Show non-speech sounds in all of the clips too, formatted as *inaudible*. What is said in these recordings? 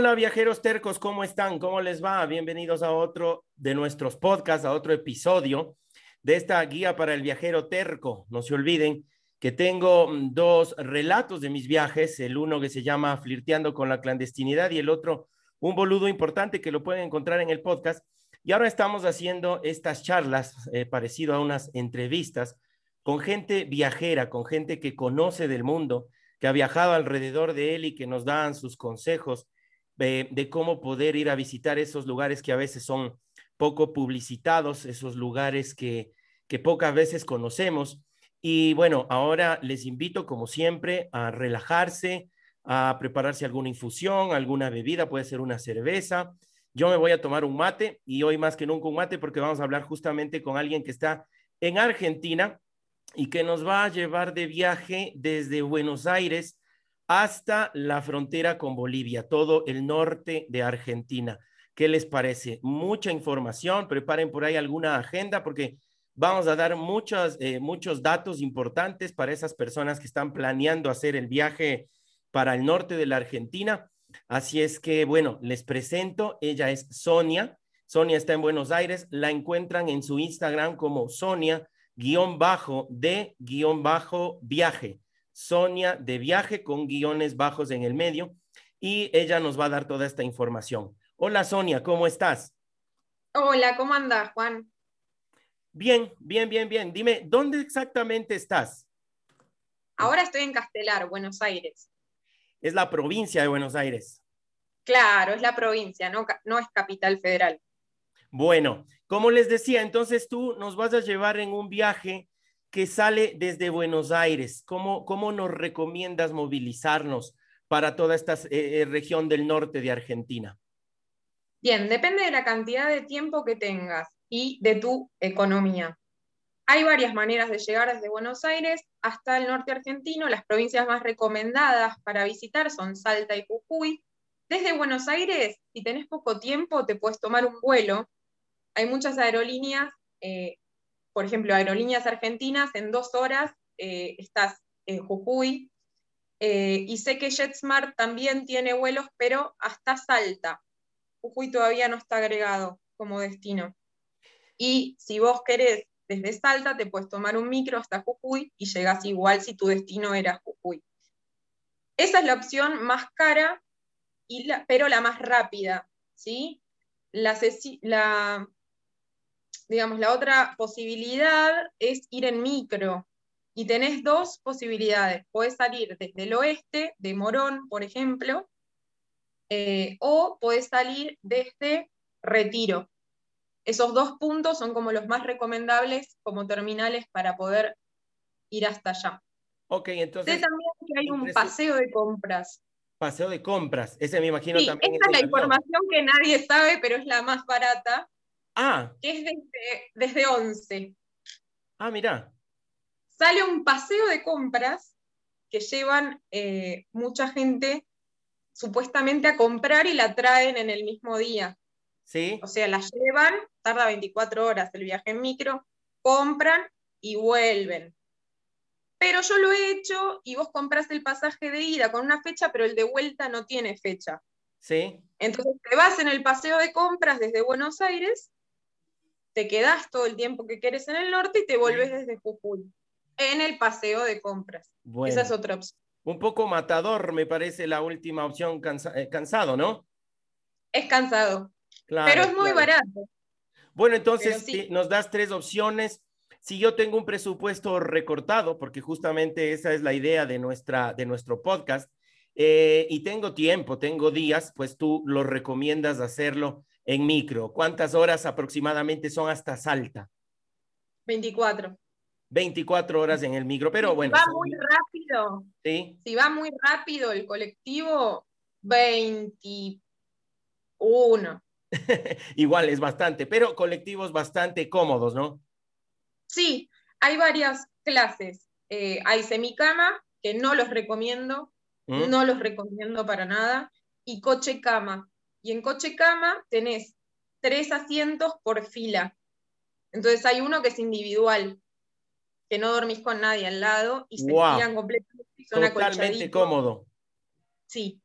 Hola, viajeros tercos, ¿cómo están? ¿Cómo les va? Bienvenidos a otro de nuestros podcasts, a otro episodio de esta guía para el viajero terco. No se olviden que tengo mm, dos relatos de mis viajes, el uno que se llama Flirteando con la clandestinidad y el otro un boludo importante que lo pueden encontrar en el podcast. Y ahora estamos haciendo estas charlas eh, parecido a unas entrevistas con gente viajera, con gente que conoce del mundo, que ha viajado alrededor de él y que nos dan sus consejos de, cómo poder ir a visitar esos lugares que a veces son poco publicitados, esos lugares que, que pocas veces conocemos. Y bueno, ahora les invito, como siempre, a relajarse, a prepararse alguna infusión, alguna bebida, puede ser una cerveza. Yo me voy a tomar un mate y hoy más que nunca un mate porque vamos a hablar justamente con alguien que está en Argentina y que nos va a llevar de viaje desde Buenos Aires hasta la frontera con Bolivia, todo el norte de Argentina. ¿Qué les parece? Mucha información, preparen por ahí alguna agenda porque vamos a dar muchos, eh, muchos datos importantes para esas personas que están planeando hacer el viaje para el norte de la Argentina. Así es que, bueno, les presento, ella es Sonia. Sonia está en Buenos Aires, la encuentran en su Instagram como Sonia guion bajo de guion bajo viaje. Sonia de viaje con guiones bajos en el medio y ella nos va a dar toda esta información. Hola Sonia, ¿cómo estás? Hola, ¿cómo andas, Juan? Bien, bien, bien, bien. Dime, ¿dónde exactamente estás? Ahora estoy en Castelar, Buenos Aires. Es la provincia de Buenos Aires. Claro, es la provincia, no, no es capital federal. Bueno, como les decía, entonces tú nos vas a llevar en un viaje que sale desde Buenos Aires. ¿Cómo, cómo nos recomiendas movilizarnos para toda esta eh, eh, región del norte de Argentina? Bien, depende de la cantidad de tiempo que tengas y de tu economía. Hay varias maneras de llegar desde Buenos Aires hasta el norte argentino. Las provincias más recomendadas para visitar son Salta y Jujuy. Desde Buenos Aires, si tenés poco tiempo, te puedes tomar un vuelo. Hay muchas aerolíneas eh, por ejemplo, aerolíneas argentinas, en dos horas eh, estás en Jujuy. Eh, y sé que JetSmart también tiene vuelos, pero hasta Salta. Jujuy todavía no está agregado como destino. Y si vos querés desde Salta, te puedes tomar un micro hasta Jujuy y llegas igual si tu destino era Jujuy. Esa es la opción más cara, y pero la más rápida. ¿sí? La, la digamos, la otra posibilidad es ir en micro. Y tenés dos posibilidades. Podés salir desde el oeste, de Morón, por ejemplo, eh, o podés salir desde Retiro. Esos dos puntos son como los más recomendables como terminales para poder ir hasta allá. Ok, entonces. Sé también que hay un paseo de compras. Paseo de compras, ese me imagino sí, también. Esta es la información que nadie sabe, pero es la más barata. Ah. Que es desde, 11. Ah, mira. Sale un paseo de compras que llevan eh, mucha gente supuestamente a comprar y la traen en el mismo día. Sí. O sea, la llevan, tarda 24 horas el viaje en micro, compran y vuelven. Pero yo lo he hecho y vos compras el pasaje de ida con una fecha, pero el de vuelta no tiene fecha. Sí. Entonces te vas en el paseo de compras desde Buenos Aires te quedas todo el tiempo que quieres en el norte y te vuelves desde Jujuy, en el paseo de compras. Esa es otra opción. Un poco matador, me parece la última opción, eh, cansado, ¿no? Es cansado, pero es muy barato. Bueno, entonces nos das tres opciones. si yo tengo un presupuesto recortado, porque justamente esa es la idea de, nuestra, de nuestro podcast, eh, y tengo tiempo, tengo días, pues tú lo recomiendas hacerlo en micro. ¿Cuántas horas aproximadamente son hasta Salta? 24. 24 horas en el micro, pero bueno. Si va muy rápido. Sí. Si va muy rápido el colectivo, 21. *laughs* Igual es bastante, pero colectivos bastante cómodos, ¿no? Sí, hay varias clases. Eh, hay semicama, que no los recomiendo, ¿Mm? no los recomiendo para nada, y coche cama. Y en coche cama tenés tres asientos por fila. Entonces hay uno que es individual, que no dormís con nadie al lado y se wow. completamente y son Totalmente cómodo. Sí.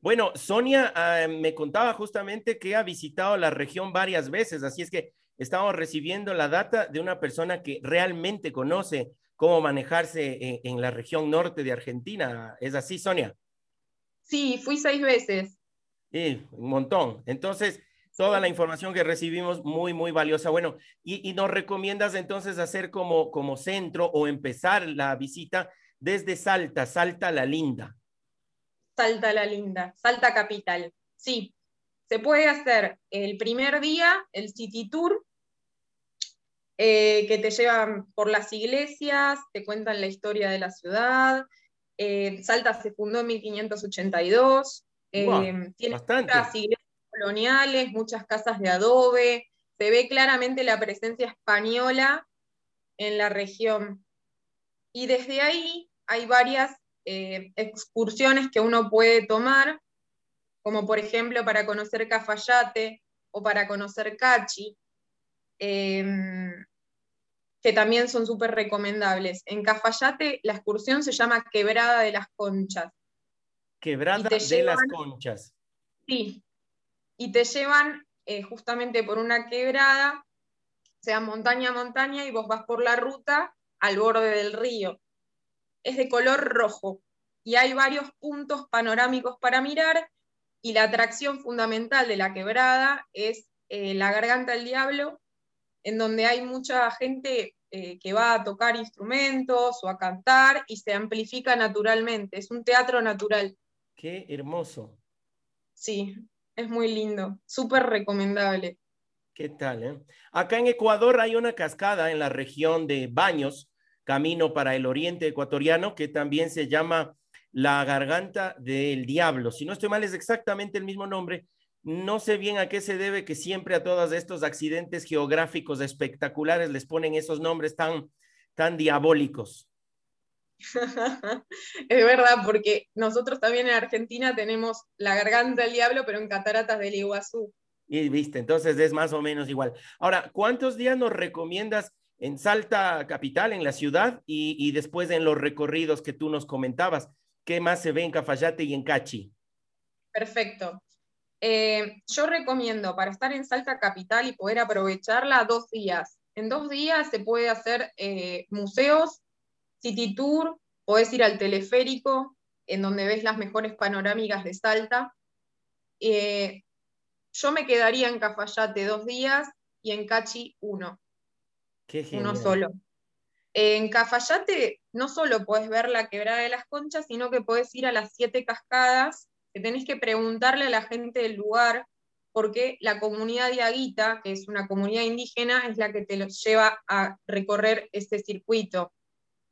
Bueno, Sonia ah, me contaba justamente que ha visitado la región varias veces, así es que estamos recibiendo la data de una persona que realmente conoce cómo manejarse en, la región norte de Argentina. ¿Es así, Sonia? Sí, fui seis veces. Sí, un montón. Entonces, toda la información que recibimos muy, muy valiosa. Bueno, y, nos recomiendas entonces hacer como, como centro o empezar la visita desde Salta, Salta la Linda. Salta la Linda, Salta Capital. Sí, se puede hacer el primer día, el City Tour, eh, que te llevan por las iglesias, te cuentan la historia de la ciudad. Eh, Salta se fundó en 1582, eh, tiene muchas iglesias coloniales, muchas casas de adobe, se ve claramente la presencia española en la región. Y desde ahí hay varias excursiones que uno puede tomar, como por ejemplo para conocer Cafayate o para conocer Cachi. Em, que también son súper recomendables. En Cafayate la excursión se llama Quebrada de las Conchas. Quebrada de las Conchas. Sí, y te llevan eh, justamente por una quebrada, sea montaña a montaña, y vos vas por la ruta al borde del río. Es de color rojo y hay varios puntos panorámicos para mirar y la atracción fundamental de la quebrada es eh, la garganta del diablo, en donde hay mucha gente eh, que va a tocar instrumentos o a cantar y se amplifica naturalmente. Es un teatro natural. Qué hermoso. Sí, es muy lindo, súper recomendable. ¿Qué tal? Eh? Acá en Ecuador hay una cascada en la región de Baños, camino para el oriente ecuatoriano, que también se llama la garganta del diablo. Si no estoy mal, es exactamente el mismo nombre, no sé bien a qué se debe que siempre a todos estos accidentes geográficos espectaculares les ponen esos nombres tan, tan diabólicos. *laughs* es verdad, porque nosotros también en Argentina tenemos la garganta del diablo, pero en cataratas del Iguazú. Y viste, entonces es más o menos igual. Ahora, ¿cuántos días nos recomiendas en Salta Capital, en la ciudad, y, y después en los recorridos que tú nos comentabas? ¿Qué más se ve en Cafayate y en Cachi? Perfecto. Eh, yo recomiendo para estar en Salta Capital y poder aprovecharla dos días. En dos días se puede hacer eh, museos, city tour, podés ir al teleférico, en donde ves las mejores panorámicas de Salta. Eh, yo me quedaría en Cafayate dos días y en Cachi uno. uno solo. En Cafayate no solo puedes ver la quebrada de las conchas, sino que puedes ir a las siete cascadas que tenés que preguntarle a la gente del lugar, porque la comunidad de Aguita, que es una comunidad indígena, es la que te lleva a recorrer este circuito.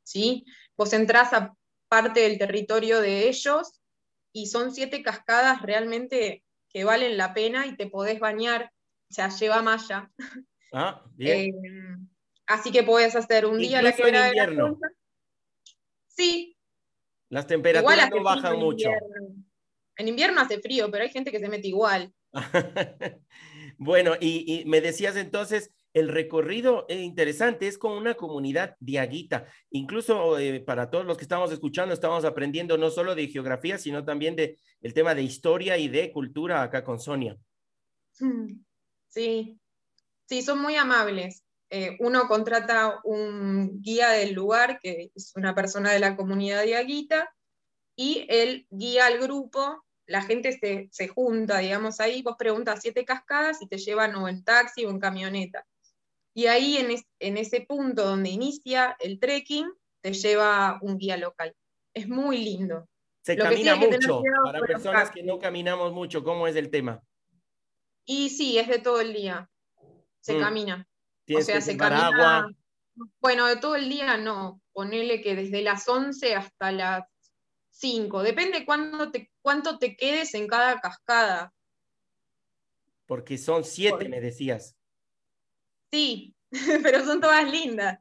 ¿Sí? Vos entrás a parte del territorio de ellos y son siete cascadas realmente que valen la pena y te podés bañar, o sea, lleva malla. Ah, *laughs* bien. Eh, así que podés hacer un día la que en invierno. sí. Las temperaturas no bajan mucho. En invierno hace frío, pero hay gente que se mete igual. *laughs* bueno, y, me decías entonces, el recorrido es interesante, es con una comunidad diaguita. Incluso eh, para todos los que estamos escuchando, estamos aprendiendo no solo de geografía, sino también de el tema de historia y de cultura acá con Sonia. Sí, sí, son muy amables. Eh, uno contrata un guía del lugar, que es una persona de la comunidad diaguita, y él guía al grupo la gente se, junta, digamos, ahí, vos preguntas siete cascadas y te llevan o en taxi o en camioneta. Y ahí en, en ese punto donde inicia el trekking, te lleva un guía local. Es muy lindo. Se camina mucho. Para personas que no caminamos mucho, ¿cómo es el tema? Y sí, es de todo el día. Se mm. camina. O sea, se camina. Agua. Bueno, de todo el día no. Ponele que desde las 11 hasta las 5. Depende cuándo te, cuánto te quedes en cada cascada. Porque son siete, me decías. Sí, *laughs* pero son todas lindas.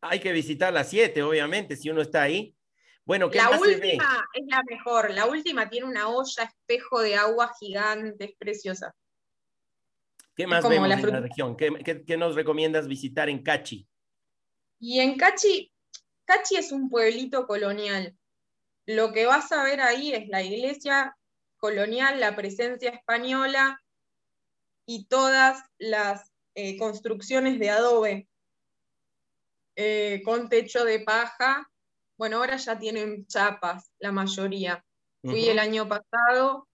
Hay que visitar las siete, obviamente, si uno está ahí. Bueno, la última es la mejor. La última tiene una olla espejo de agua gigante, es preciosa. ¿Qué más vemos en la región? ¿Qué, nos recomiendas visitar en Cachi? Y en Cachi, Cachi es un pueblito colonial. Lo que vas a ver ahí es la iglesia colonial, la presencia española y todas las eh, construcciones de adobe eh, con techo de paja bueno, ahora ya tienen chapas, la mayoría. Fui el año pasado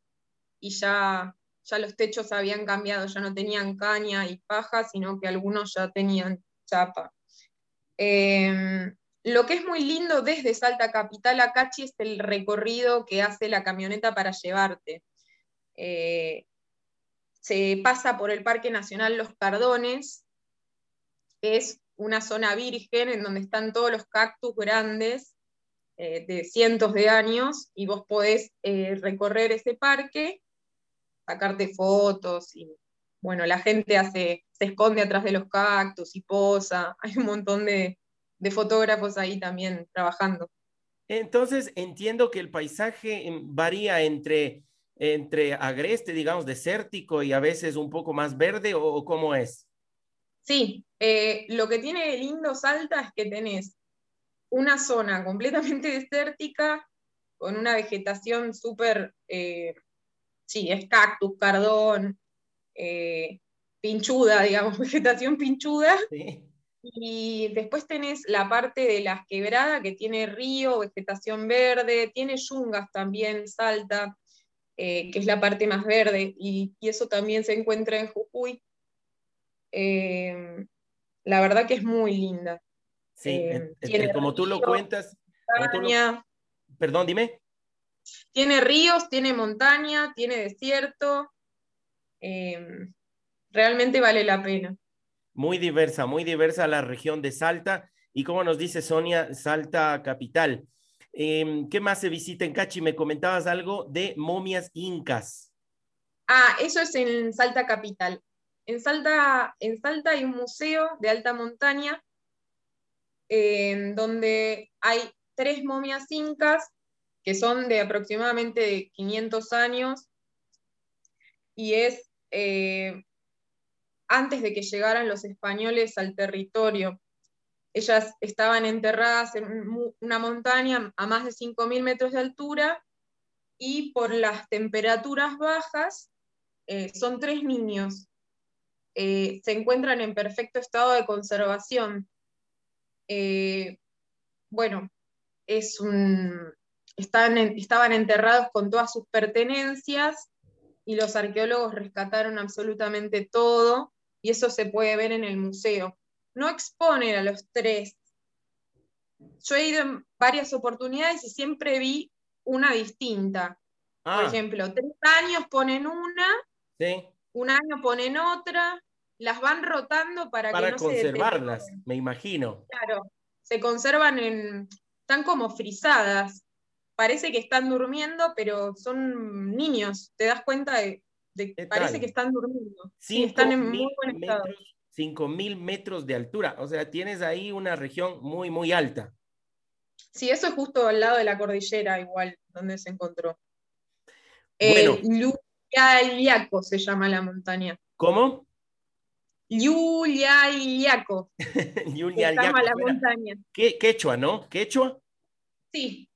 y ya, ya los techos habían cambiado, ya no tenían caña y paja, sino que algunos ya tenían chapa. Em, lo que es muy lindo desde Salta Capital a Cachi es el recorrido que hace la camioneta para llevarte. Eh, se pasa por el Parque Nacional Los Cardones, que es una zona virgen en donde están todos los cactus grandes eh, de cientos de años y vos podés eh, recorrer ese parque, sacarte fotos y bueno, la gente hace, se esconde atrás de los cactus y posa, *laughs* hay un montón de, de fotógrafos ahí también trabajando. Entonces, entiendo que el paisaje em, varía entre, entre agreste, digamos, desértico y a veces un poco más verde, o, cómo es? Sí, eh, lo que tiene lindo Salta es que tenés una zona completamente *laughs* desértica, con una vegetación súper, eh, sí, es cactus, cardón, eh, pinchuda, *laughs* digamos, vegetación pinchuda. Y después tenés la parte de las quebradas que tiene río, vegetación verde, tiene yungas también, salta, que es la parte más verde, y, y, eso también se encuentra en Jujuy. la verdad que es muy linda. Sí, eh, como tú lo cuentas. Perdón, dime. Tiene ríos, tiene montaña, tiene desierto. Realmente vale la pena. Muy diversa, muy diversa la región de Salta. Y como nos dice Sonia, Salta capital. Em, ¿Qué más se visita en Cachi? Me comentabas algo de momias incas. Ah, eso es en Salta capital. En Salta, en Salta hay un museo de alta montaña donde hay tres momias incas que son de aproximadamente 500 años y es eh, antes de que llegaran los españoles al territorio. Ellas estaban enterradas en una montaña a más de 5.000 metros de altura y por las temperaturas bajas eh, son tres niños. Eh, se encuentran en perfecto estado de conservación. Eh, bueno, es un, están estaban enterrados con todas sus pertenencias y los arqueólogos rescataron absolutamente todo y eso se puede ver en el museo. No exponen a los tres. Yo he ido en varias oportunidades y siempre vi una distinta. Por ah. ejemplo, tres años ponen una, un año ponen otra, las van rotando para, para que no conservarlas, me imagino. Claro, se conservan en, están como frisadas. Parece que están durmiendo, pero son niños. Te das cuenta de, que parece que están durmiendo. Sí, están en muy buen estado. 5.000 metros de altura. O sea, tienes ahí una región muy, muy alta. Sí, eso es justo al lado de la cordillera, igual, donde se encontró. Bueno. Eh, se llama la montaña. ¿Cómo? Yulia Iliaco. *laughs* Yulia la montaña. ¿Qué, quechua, ¿no? ¿Quechua? Sí.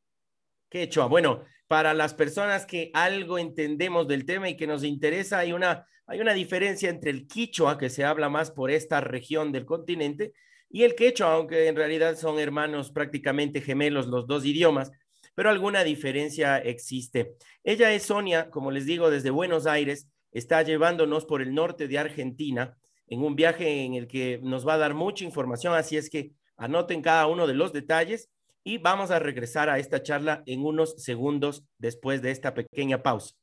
Quechua. Bueno, para las personas que algo entendemos del tema y que nos interesa, hay una, hay una diferencia entre el quichua, que se habla más por esta región del continente, y el quechua, aunque en realidad son hermanos prácticamente gemelos los dos idiomas, pero alguna diferencia existe. Ella es Sonia, como les digo, desde Buenos Aires, está llevándonos por el norte de Argentina en un viaje en el que nos va a dar mucha información, así es que anoten cada uno de los detalles y vamos a regresar a esta charla en unos segundos después de esta pequeña pausa.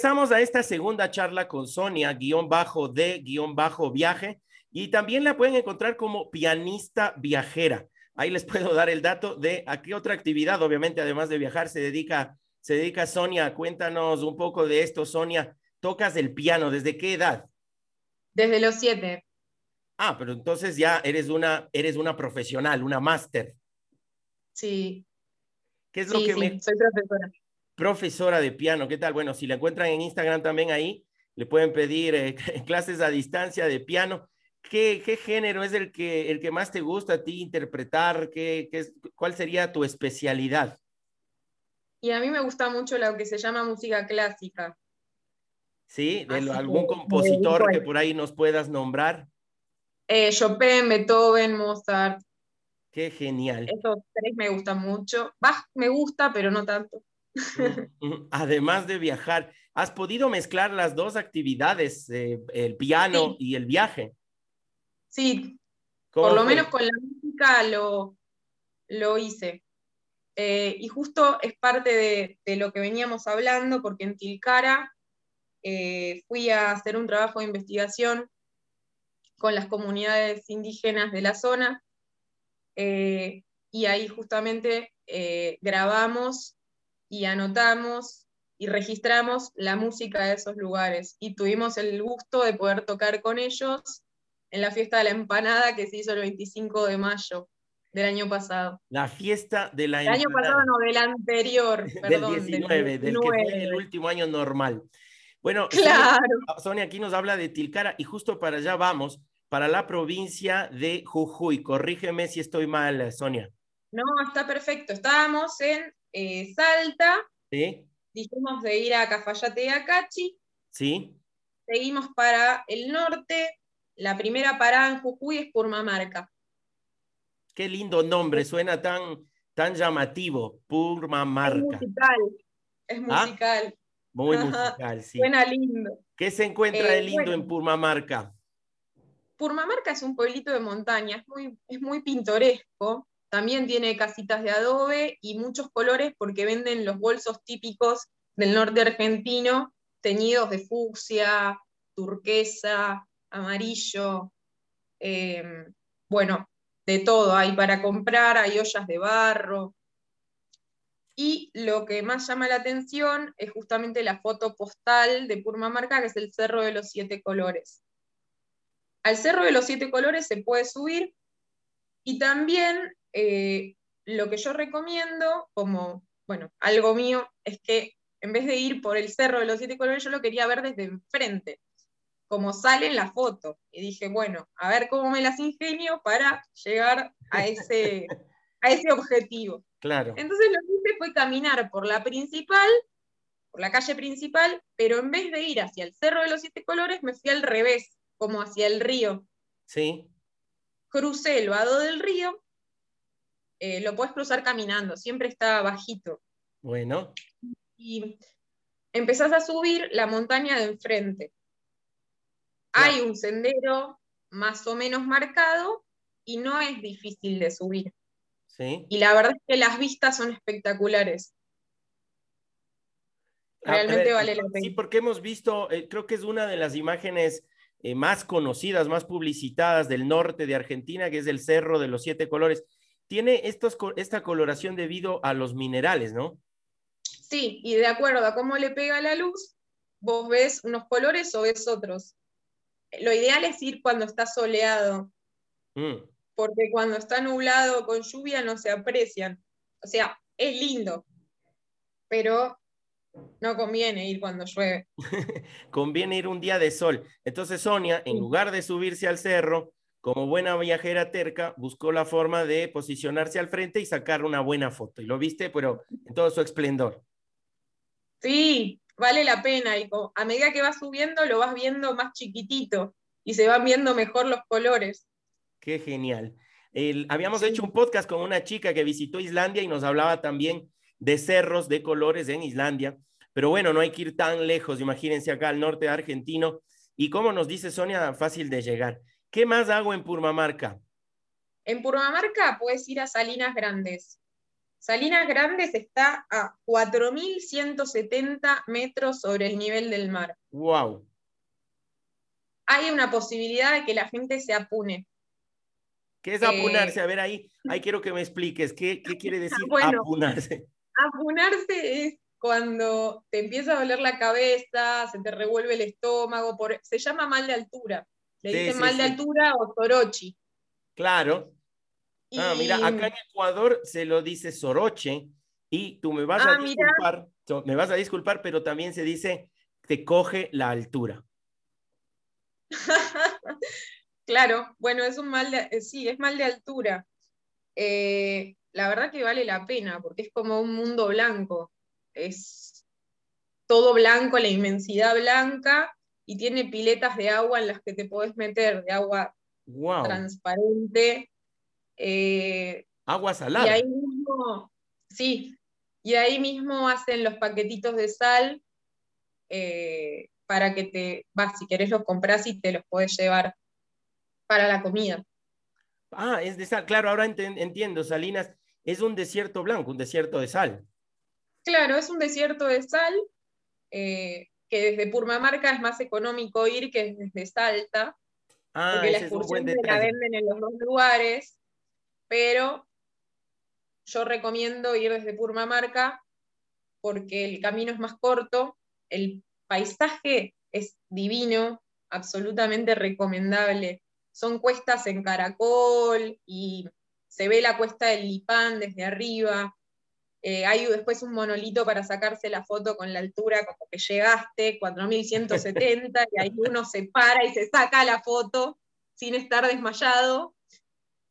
Regresamos a esta segunda charla con Sonia, guion bajo de guion bajo viaje, y también la pueden encontrar como pianista viajera. Ahí les *laughs* puedo dar el dato de a qué otra actividad, obviamente, además de viajar, se dedica, se dedica Sonia. Cuéntanos un poco de esto, Sonia. ¿Tocas el piano desde qué edad? Desde los siete. Ah, pero entonces ya eres una, eres una profesional, una máster. Sí. ¿Qué es lo que me... Soy profesora profesora de piano. ¿Qué tal? Bueno, si la encuentran en Instagram también ahí, le pueden pedir eh, *laughs* clases a distancia de piano. ¿Qué, ¿Qué, género es el que, el que más te gusta a ti interpretar? ¿Qué, qué es, ¿Cuál sería tu especialidad? Y a mí me gusta mucho lo que se llama música clásica. ¿Sí? ¿De ¿Algún compositor que por ahí nos puedas nombrar? Eh, Chopin, Beethoven, Mozart. Qué genial. Esos tres me gustan mucho. Bach me gusta, pero no tanto. Además de viajar, ¿has podido mezclar las dos actividades, eh, el piano y el viaje? Sí, por lo menos con la música lo, lo hice. Eh, y justo es parte de, lo que veníamos hablando, porque en Tilcara eh, fui a hacer un trabajo de investigación con las comunidades indígenas de la zona, y ahí justamente grabamos y anotamos y registramos la música de esos lugares y tuvimos el gusto de poder tocar con ellos en la fiesta de la empanada que se hizo el 25 de mayo del año pasado. La fiesta de la el año pasado no, del anterior, *laughs* perdón. del 19, del, que fue el último año normal. Bueno, claro. *laughs* Sonia, aquí nos habla de Tilcara y justo para allá vamos, para la provincia de Jujuy. Corrígeme si estoy mal, Sonia. No, está perfecto. Estábamos en eh, Salta. Sí. Dijimos de ir a Cafayate y Acachi. Sí. Seguimos para el norte. La primera parada en Jujuy es Purmamarca. Qué lindo nombre, suena tan, tan llamativo. Purmamarca. Es musical. Es ¿Ah? musical. Muy musical, sí. Suena lindo. ¿Qué se encuentra de eh, lindo en Purmamarca? Purmamarca es un pueblito de montaña, es muy, es muy pintoresco. También tiene casitas de adobe y muchos colores porque venden los bolsos típicos del norte argentino, teñidos de fucsia, turquesa, amarillo, em, bueno, de todo hay para comprar, hay ollas de barro. Y lo que más llama la atención es justamente la foto postal de Purmamarca, que es el Cerro de los Siete Colores. Al Cerro de los Siete Colores se puede subir y también eh, lo que yo recomiendo, como, bueno, algo mío, es que en vez de ir por el cerro de los siete colores, yo lo quería ver desde enfrente, como sale en la foto. Y dije, bueno, a ver cómo me las ingenio para llegar a ese, *laughs* a ese objetivo. Claro. Entonces lo que hice fue caminar por la principal, por la calle principal, pero en vez de ir hacia el cerro de los siete colores, me fui al revés, como hacia el río. Sí. Crucé el vado del río eh, lo puedes cruzar caminando, siempre está bajito. Bueno. Y empezás a subir la montaña de enfrente. Hay un sendero más o menos marcado y no es difícil de subir. Sí. Y la verdad es que las vistas son espectaculares. Ah, Realmente vale la pena. Sí, porque hemos visto, eh, creo que es una de las imágenes eh, más conocidas, más publicitadas del norte de Argentina, que es el Cerro de los Siete Colores tiene estos, esta coloración debido a los minerales, ¿no? Sí, y de acuerdo a cómo le pega la luz, vos ves unos colores o ves otros. Lo ideal es ir cuando está soleado, mm. porque cuando está nublado con lluvia no se aprecian. O sea, es lindo, pero no conviene ir cuando llueve. *laughs* conviene ir un día de sol. Entonces Sonia, en lugar de subirse al cerro, como buena viajera terca, buscó la forma de posicionarse al frente y sacar una buena foto. Y lo viste, pero en todo su esplendor. Sí, vale la pena. Y a medida que vas subiendo, lo vas viendo más chiquitito y se van viendo mejor los colores. Qué genial. habíamos hecho un podcast con una chica que visitó Islandia y nos hablaba también de cerros de colores en Islandia. Pero bueno, no hay que ir tan lejos, imagínense acá al norte argentino. Y como nos dice Sonia, fácil de llegar. ¿Qué más hago en Purmamarca? En Purmamarca puedes ir a Salinas Grandes. Salinas Grandes está a 4.170 metros sobre el nivel del mar. ¡Wow! Hay una posibilidad de que la gente se apune. ¿Qué es apunarse? Eh, a ver, ahí, ahí quiero que me expliques. ¿Qué, quiere decir *laughs* apunarse? Apunarse es cuando te empieza a doler la cabeza, se te revuelve el estómago, por, se llama mal de altura. Le dicen mal de altura o sorochi. Claro. Ah, mira, acá en Ecuador se lo dice soroche y tú me vas a ah, disculpar, me vas a disculpar, pero también se dice te coge la altura. *laughs* claro, bueno, es un mal de, eh, sí, es mal de altura. Eh, la verdad que vale la pena porque es como un mundo blanco. Es todo blanco, la inmensidad blanca y tiene piletas de agua en las que te podés meter, de agua transparente. Eh, agua salada. Y ahí mismo, sí, y ahí mismo hacen los paquetitos de sal eh, para que te, vas, si querés los compras y te los puedes llevar para la comida. Ah, es de sal, claro, ahora entiendo, Salinas es un desierto blanco, un desierto de sal. Claro, es un desierto de sal. Eh, que desde Purmamarca es más económico ir que desde Salta, ah, porque la excursión se la venden en los dos lugares, pero yo recomiendo ir desde Purmamarca porque el camino es más corto, el paisaje es divino, absolutamente recomendable. Son cuestas en caracol y se ve la cuesta del Lipán desde arriba, eh, hay después un monolito para sacarse la foto con la altura, como que llegaste, 4170, y ahí uno se para y se saca la foto sin estar desmayado.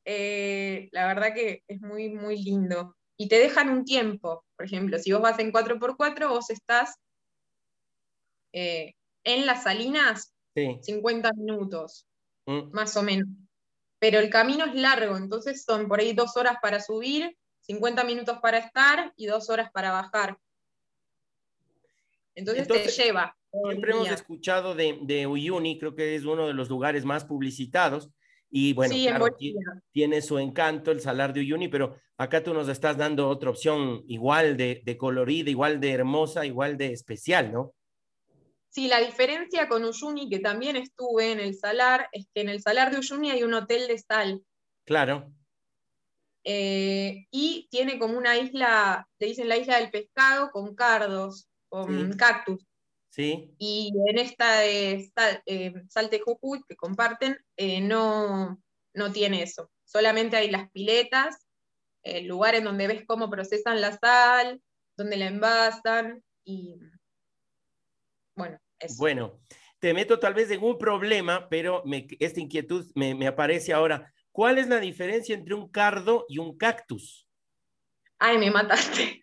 Eh, la verdad que es muy, muy lindo. Y te dejan un tiempo, por ejemplo, si vos vas en 4x4, vos estás eh, en las salinas 50 minutos, mm. más o menos. Pero el camino es largo, entonces son por ahí dos horas para subir 50 minutos para estar y dos horas para bajar. Entonces, te lleva. Siempre hemos escuchado de, de, Uyuni, creo que es uno de los lugares más publicitados. Y bueno, tiene su encanto el salar de Uyuni, pero acá tú nos estás dando otra opción igual de, de colorida, igual de hermosa, igual de especial, ¿no? Sí, la diferencia con Uyuni, que también estuve en el salar, es que en el salar de Uyuni hay un hotel de sal. Claro. Eh, y tiene como una isla, le dicen la isla del pescado, con cardos, con cactus. Sí. Y en esta de eh, Salte Jujuy que comparten, eh, no, no tiene eso. Solamente hay las piletas, el lugar en donde ves cómo procesan la sal, donde la envasan y bueno, eso. Bueno, te meto tal vez en un problema, pero esta inquietud me, me aparece ahora. ¿Cuál es la diferencia entre un cardo y un cactus? Ay, me mataste.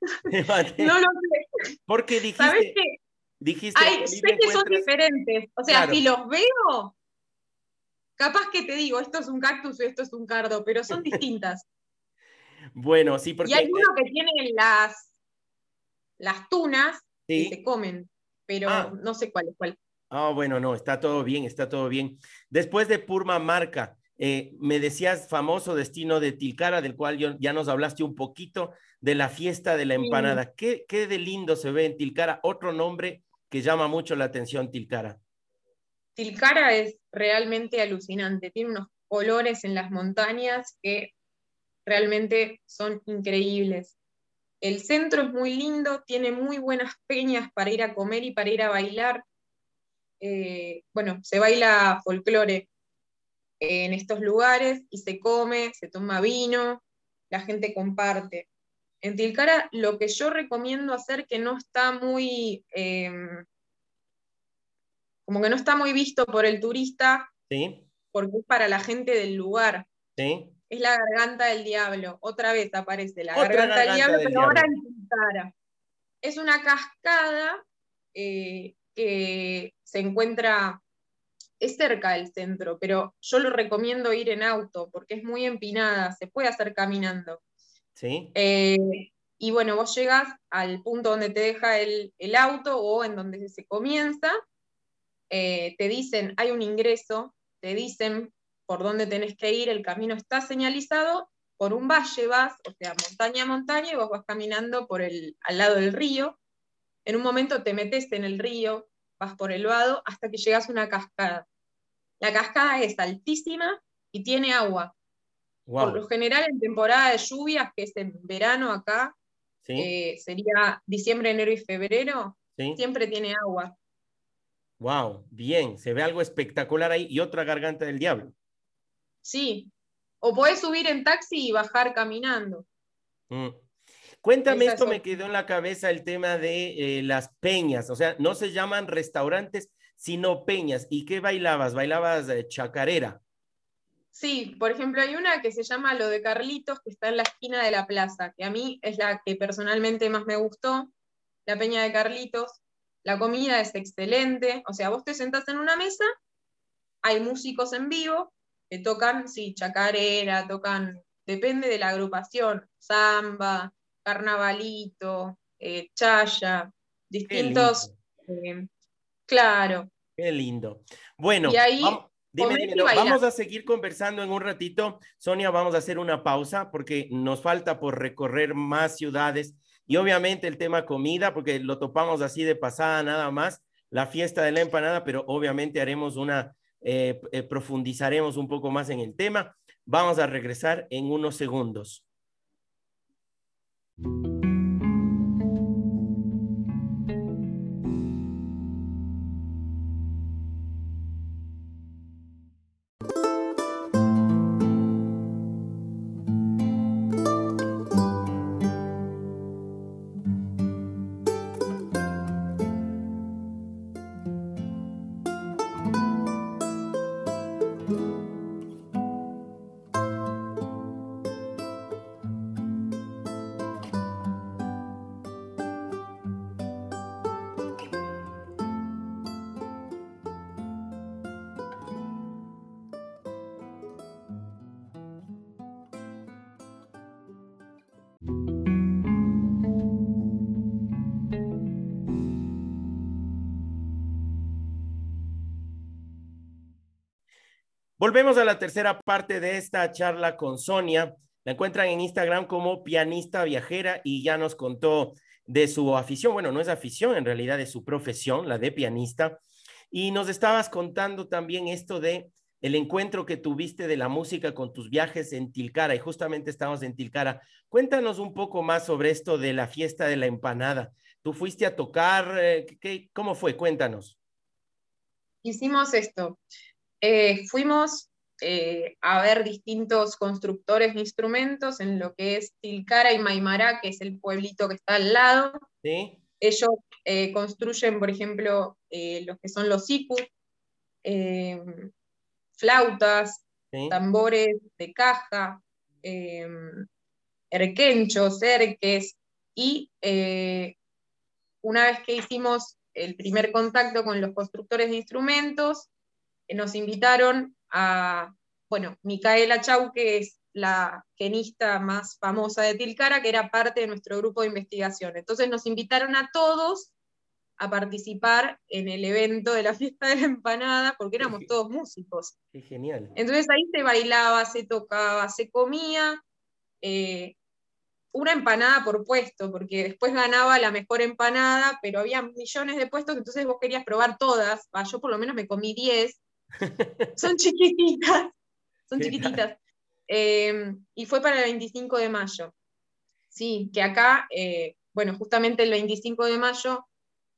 no lo sé. Porque dijiste. ¿Sabes qué? Dijiste Ay, sé que son diferentes. O sea, si los veo, capaz que te digo, esto es un cactus y esto es un cardo, pero son *laughs* distintas. bueno, sí, porque. Y hay uno que tiene las, las tunas que se comen, pero ah. no sé cuál es cuál. Ah, bueno, no, está todo bien, está todo bien. Después de Purma Marca, eh, me decías famoso destino de Tilcara, del cual ya nos hablaste un poquito, de la fiesta de la empanada. ¿Qué, ¿Qué, de lindo se ve en Tilcara? Otro nombre que llama mucho la atención, Tilcara. Tilcara es realmente alucinante, tiene unos colores en las montañas que realmente son increíbles. El centro es muy lindo, tiene muy buenas peñas para ir a comer y para ir a bailar. Eh, bueno, se baila folclore en estos lugares y se come, se toma vino, la gente comparte. En Tilcara lo que yo recomiendo hacer que no está muy, em, como que no está muy visto por el turista, ¿Sí? porque es para la gente del lugar. ¿Sí? Es la garganta del diablo. Otra vez aparece la garganta, del diablo, pero ahora en Tilcara. Es una cascada eh, que se encuentra, es cerca del centro, pero yo lo recomiendo ir en auto porque es muy empinada, se puede hacer caminando. ¿Sí? Eh, y bueno, vos llegas al punto donde te deja el, auto o en donde se comienza, eh, te dicen, hay un ingreso, te dicen por dónde tenés que ir, el camino está señalizado, por un valle vas, o sea, montaña a montaña, y vos vas caminando por el, al lado del río. En un momento te metes en el río, vas por el vado, hasta que llegas a una cascada. La cascada es altísima y tiene agua. Por lo general, en temporada de lluvias, que es en verano acá, eh, sería diciembre, enero y febrero, siempre tiene agua. Wow, bien, se ve algo espectacular ahí y otra garganta del diablo. Sí, o puedes subir en taxi y bajar caminando. Mm. Cuéntame, esto me quedó en la cabeza el tema de eh, las peñas, o sea, no se llaman restaurantes, sino peñas. ¿Y qué bailabas? ¿Bailabas eh, chacarera? Sí, por ejemplo, hay una que se llama Lo de Carlitos, que está en la esquina de la plaza, que a mí es la que personalmente más me gustó, la Peña de Carlitos. La comida es excelente, o sea, vos te sentás en una mesa, hay músicos en vivo que tocan, sí, chacarera, tocan, depende de la agrupación, samba, carnavalito, eh, chaya, distintos, eh, claro. Qué lindo. Bueno, y ahí, vamos a seguir conversando en un ratito. Sonia, vamos a hacer una pausa porque nos falta por recorrer más ciudades y obviamente el tema comida, porque lo topamos así de pasada nada más, la fiesta de la empanada, pero obviamente haremos una, eh, eh, profundizaremos un poco más en el tema. Vamos a regresar en unos segundos. Volvemos a la tercera parte de esta charla con Sonia. La encuentran en Instagram como pianista viajera y ya nos contó de su afición. Bueno, no es afición, en realidad es su profesión, la de pianista. Y nos estabas contando también esto de el encuentro que tuviste de la música con tus viajes en Tilcara y justamente estamos en Tilcara. Cuéntanos un poco más sobre esto de la fiesta de la empanada. ¿Tú fuiste a tocar? Eh, ¿Qué, ¿Cómo fue? Cuéntanos. Hicimos esto. Eh, fuimos eh, a ver distintos constructores de instrumentos en lo que es Tilcara y Maimará, que es el pueblito que está al lado. Ellos eh, construyen, por ejemplo, los que son los siku, flautas, tambores de caja, erquenchos, erques, y una vez que hicimos el primer contacto con los constructores de instrumentos, nos invitaron a, bueno, Micaela Chau, que es la genista más famosa de Tilcara, que era parte de nuestro grupo de investigación. Entonces nos invitaron a todos a participar en el evento de la fiesta de la empanada, porque éramos todos músicos. Qué genial. Entonces ahí se bailaba, se tocaba, se comía. Eh, una empanada por puesto, porque después ganaba la mejor empanada, pero había millones de puestos, entonces vos querías probar todas. yo por lo menos me comí 10 *laughs* son chiquititas, son chiquititas. em, y fue para el 25 de mayo. Sí, que acá, eh, bueno, justamente el 25 de mayo,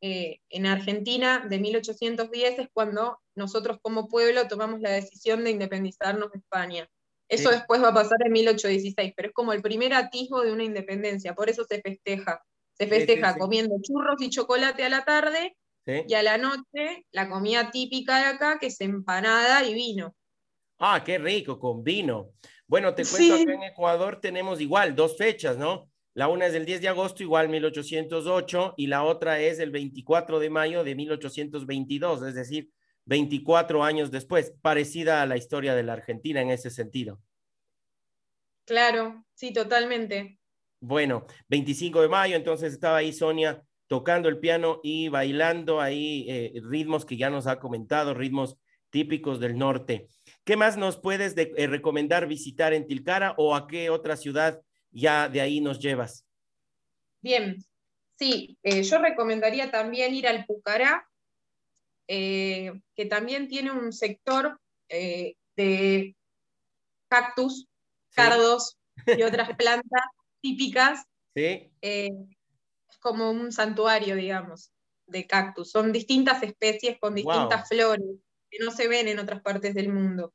eh, en Argentina, de 1810, es cuando nosotros como pueblo tomamos la decisión de independizarnos de España. Eso después va a pasar en 1816, pero es como el primer atisbo de una independencia, por eso se festeja. Se festeja comiendo churros y chocolate a la tarde y a la noche la comida típica de acá, que es empanada y vino. Ah, qué rico, con vino. Bueno, te cuento, acá en Ecuador tenemos igual dos fechas, ¿no? La una es el 10 de agosto, igual 1808, y la otra es el 24 de mayo de 1822, es decir, 24 años después, parecida a la historia de la Argentina en ese sentido. Claro, sí, totalmente. Bueno, 25 de mayo, entonces estaba ahí Sonia tocando el piano y bailando ahí eh, ritmos que ya nos ha comentado, ritmos típicos del norte. ¿Qué más nos puedes eh, recomendar visitar en Tilcara o a qué otra ciudad ya de ahí nos llevas? Bien, sí, eh, yo recomendaría también ir al Pucará, que también tiene un sector de cactus, cardos y *laughs* otras plantas típicas. Sí como un santuario, digamos, de cactus. Son distintas especies con distintas flores que no se ven en otras partes del mundo.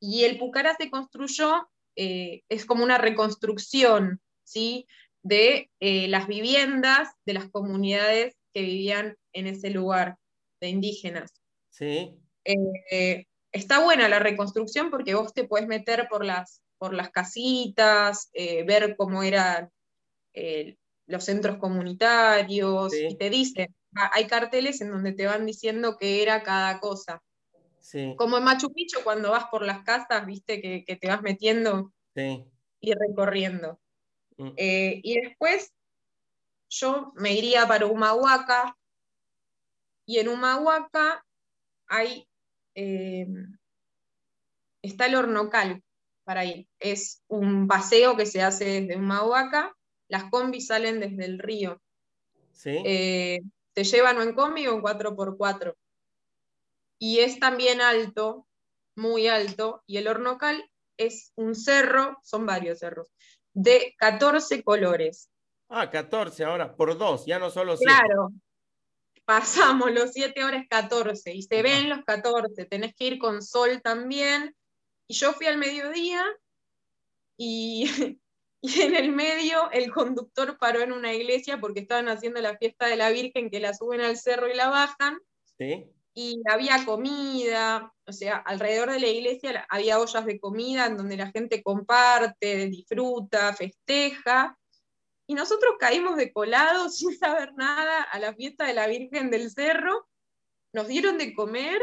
Y el Pucará se construyó, eh, es como una reconstrucción, ¿sí? de eh, las viviendas de las comunidades que vivían en ese lugar, de indígenas. Sí. Eh, está buena la reconstrucción porque vos te puedes meter por las, por las casitas, ver cómo era los centros comunitarios, y te dicen, hay carteles en donde te van diciendo qué era cada cosa. Como en Machu Picchu, cuando vas por las casas, viste que, te vas metiendo y recorriendo. Mm. Eh, y después yo me iría para Humahuaca, y en Humahuaca hay, eh, está el Hornocal para ir. Es un paseo que se hace desde Humahuaca las combis salen desde el río. ¿Sí? Eh, te llevan o en combi o en 4x4. Y es también alto, muy alto, y el Hornocal es un cerro, son varios cerros, de 14 colores. Ah, 14 ahora, por dos, ya no solo 7. Claro, pasamos los 7 horas 14 y se ven los 14, tenés que ir con sol también. Y yo fui al mediodía y *laughs* *laughs* y en el medio el conductor paró en una iglesia porque estaban haciendo la fiesta de la Virgen que la suben al cerro y la bajan. Y había comida, o sea, alrededor de la iglesia había ollas de comida en donde la gente comparte, disfruta, festeja. Y nosotros caímos de colado *laughs* sin saber nada a la fiesta de la Virgen del Cerro. Nos dieron de comer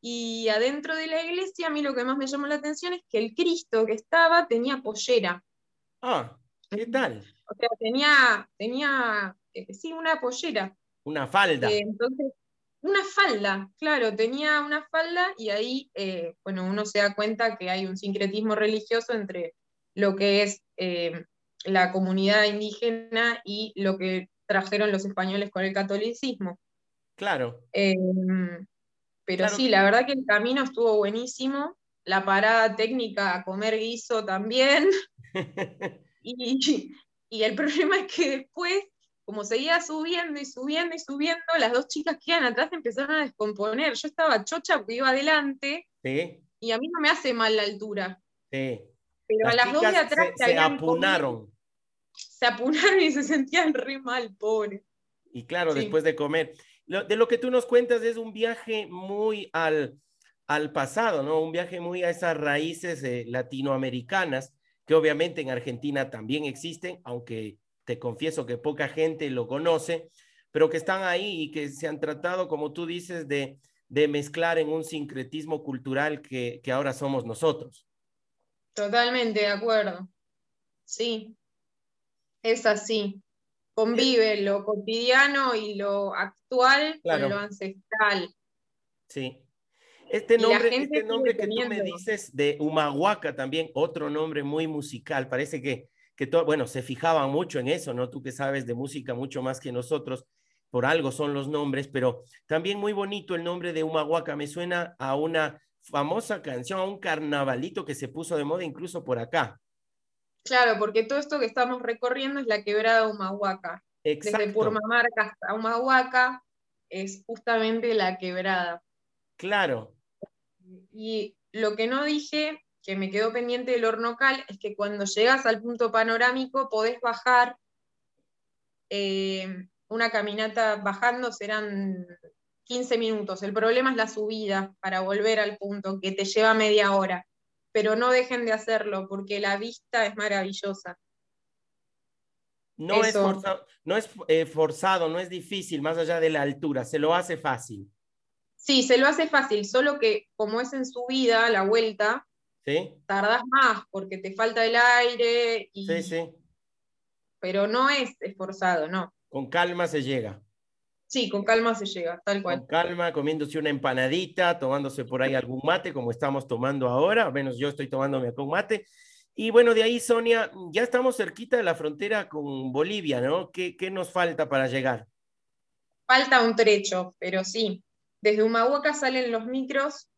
y adentro de la iglesia a mí lo que más me llamó la atención es que el Cristo que estaba tenía pollera. Ah, ¿qué tal? O sea, tenía, tenía eh, sí, una pollera. Una falda. Eh, entonces, una falda, claro, tenía una falda y ahí, eh, bueno, uno se da cuenta que hay un sincretismo religioso entre lo que es la comunidad indígena y lo que trajeron los españoles con el catolicismo. Claro. pero sí, la verdad que el camino estuvo buenísimo, la parada técnica a comer guiso también. *laughs* y, el problema es que después, como seguía subiendo y subiendo y subiendo, las dos chicas que iban atrás empezaron a descomponer. Yo estaba chocha porque iba adelante y a mí no me hace mal la altura. Pero a las dos de atrás se, se apunaron. se apunaron y se sentían re mal, pobre. Y claro, después de comer. de lo que tú nos cuentas es un viaje muy al, al pasado, ¿no? Un viaje muy a esas raíces eh, latinoamericanas que obviamente en Argentina también existen, aunque te confieso que poca gente lo conoce, pero que están ahí y que se han tratado, como tú dices, de, mezclar en un sincretismo cultural que, ahora somos nosotros. Totalmente de acuerdo. Sí, es así. Convive lo cotidiano y lo actual con lo ancestral. Sí. Este nombre, este nombre que tú me dices de Humahuaca también, otro nombre muy musical, parece que, que todo, bueno, se fijaban mucho en eso, ¿no? Tú que sabes de música mucho más que nosotros, por algo son los nombres, pero también muy bonito el nombre de Humahuaca, me suena a una famosa canción, a un carnavalito que se puso de moda incluso por acá. Claro, porque todo esto que estamos recorriendo es la quebrada Humahuaca. Exacto. Desde Purmamarca hasta Humahuaca es justamente la quebrada. Claro. Y lo que no dije, que me quedó pendiente del hornocal, es que cuando llegas al punto panorámico podés bajar eh, una caminata bajando, serán 15 minutos. El problema es la subida para volver al punto, que te lleva media hora. Pero no dejen de hacerlo porque la vista es maravillosa. No es, forzado, no es eh, forzado, no es difícil, más allá de la altura, se lo hace fácil. Sí, se lo hace fácil, solo que como es en subida, la vuelta, ¿Sí? tardas más porque te falta el aire. Y... Sí, sí. Pero no es esforzado, no. Con calma se llega. Sí, con calma se llega, tal cual. Con calma, comiéndose una empanadita, tomándose por ahí algún mate, como estamos tomando ahora, al menos yo estoy tomándome un mate. Y bueno, de ahí, Sonia, ya estamos cerquita de la frontera con Bolivia, ¿no? ¿Qué, qué nos falta para llegar? Falta un trecho, pero sí, desde Humahuaca salen los micros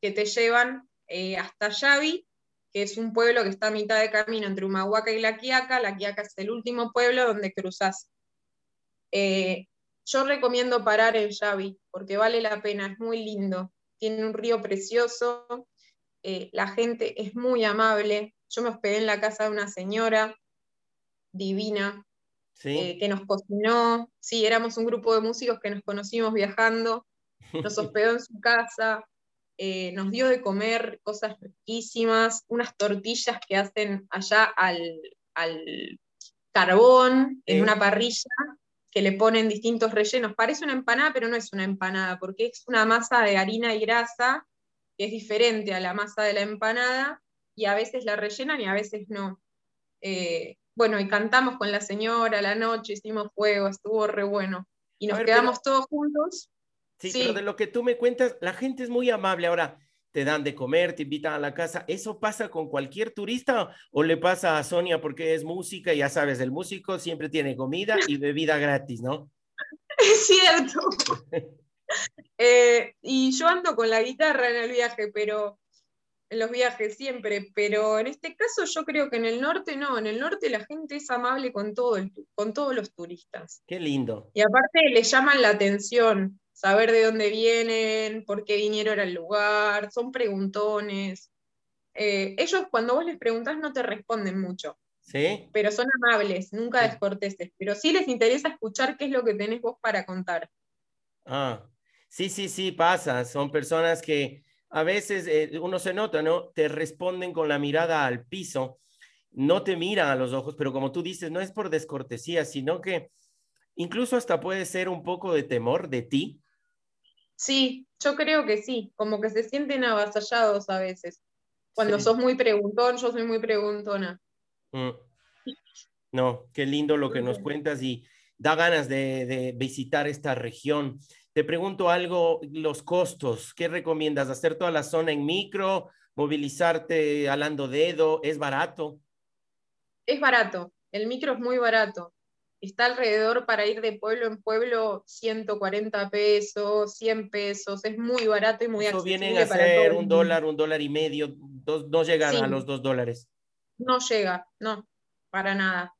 que te llevan eh, hasta Yavi, que es un pueblo que está a mitad de camino entre Humahuaca y La Quiaca. La Quiaca es el último pueblo donde cruzas. Eh, yo recomiendo parar en Yavi porque vale la pena, es muy lindo. Tiene un río precioso, eh, la gente es muy amable. Yo me hospedé en la casa de una señora divina que nos cocinó. Sí, éramos un grupo de músicos que nos conocimos viajando nos *laughs* hospedó en su casa, eh, nos dio de comer cosas riquísimas, unas tortillas que hacen allá al, carbón, en una parrilla, que le ponen distintos rellenos. Parece una empanada, pero no es una empanada, porque es una masa de harina y grasa, que es diferente a la masa de la empanada, y a veces la rellenan y a veces no. Eh, bueno, y cantamos con la señora la noche, hicimos fuego, estuvo re bueno. Y nos quedamos todos juntos Sí, pero de lo que tú me cuentas, la gente es muy amable. Ahora, te dan de comer, te invitan a la casa. ¿Eso pasa con cualquier turista o le pasa a Sonia porque es música? Ya sabes, el músico siempre tiene comida y bebida gratis, ¿no? *laughs* Es cierto. *laughs* Eh, y yo ando con la guitarra en el viaje, pero en los viajes siempre, pero en este caso yo creo que en el norte no, en el norte la gente es amable con, todo con todos los turistas. Qué lindo. Y aparte le llaman la atención saber de dónde vienen, por qué vinieron al lugar, son preguntones. Eh, ellos cuando vos les preguntás no te responden mucho. ¿Sí? Pero son amables, nunca descorteses, pero sí les interesa escuchar qué es lo que tenés vos para contar. Ah, sí, sí, sí, pasa. Son personas que a veces eh, uno se nota, ¿no? Te responden con la mirada al piso, no te miran a los ojos, pero como tú dices, no es por descortesía, sino que incluso hasta puede ser un poco de temor de ti, Sí, yo creo que sí, como que se sienten avasallados a veces. Cuando sos muy preguntón, yo soy muy preguntona. Mm. No, qué lindo lo que nos cuentas y da ganas de, visitar esta región. Te pregunto algo, los costos, ¿qué recomiendas? ¿Hacer toda la zona en micro? ¿Movilizarte alando dedo? ¿Es barato? Es barato, el micro es muy barato está alrededor para ir de pueblo en pueblo 140 pesos, 100 pesos, es muy barato y muy Eso vienen a ser un dólar, un dólar y medio, no llegan a los dos dólares. No llega, no, para nada.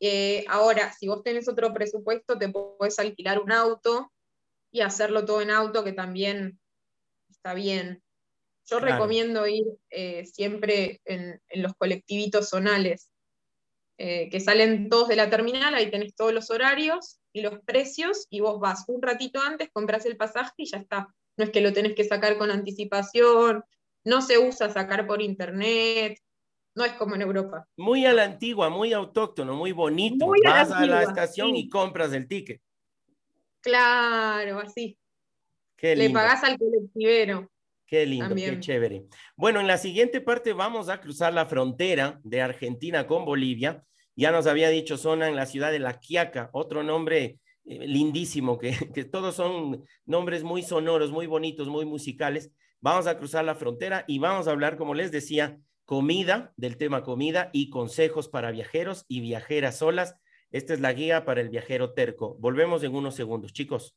Eh, ahora, si vos tenés otro presupuesto, te podés alquilar un auto y hacerlo todo en auto, que también está bien. Yo recomiendo ir eh, siempre en, en los colectivitos zonales, eh, que salen todos de la terminal, ahí tenés todos los horarios y los precios, y vos vas un ratito antes, compras el pasaje y ya está. No es que lo tenés que sacar con anticipación, no se usa sacar por internet, no es como en Europa. Muy a la antigua, muy autóctono, muy bonito. vas a la, estación y compras el ticket. Claro, así. Le pagás al colectivero. Qué lindo, qué chévere. Bueno, en la siguiente parte vamos a cruzar la frontera de Argentina con Bolivia ya nos había dicho zona en la ciudad de La Quiaca, otro nombre eh, lindísimo, que, *laughs* que todos son nombres muy sonoros, muy bonitos, muy musicales. Vamos a cruzar la frontera y vamos a hablar, como les decía, comida, del tema comida y consejos para viajeros y viajeras solas. Esta es la guía para el viajero terco. Volvemos en unos segundos, chicos.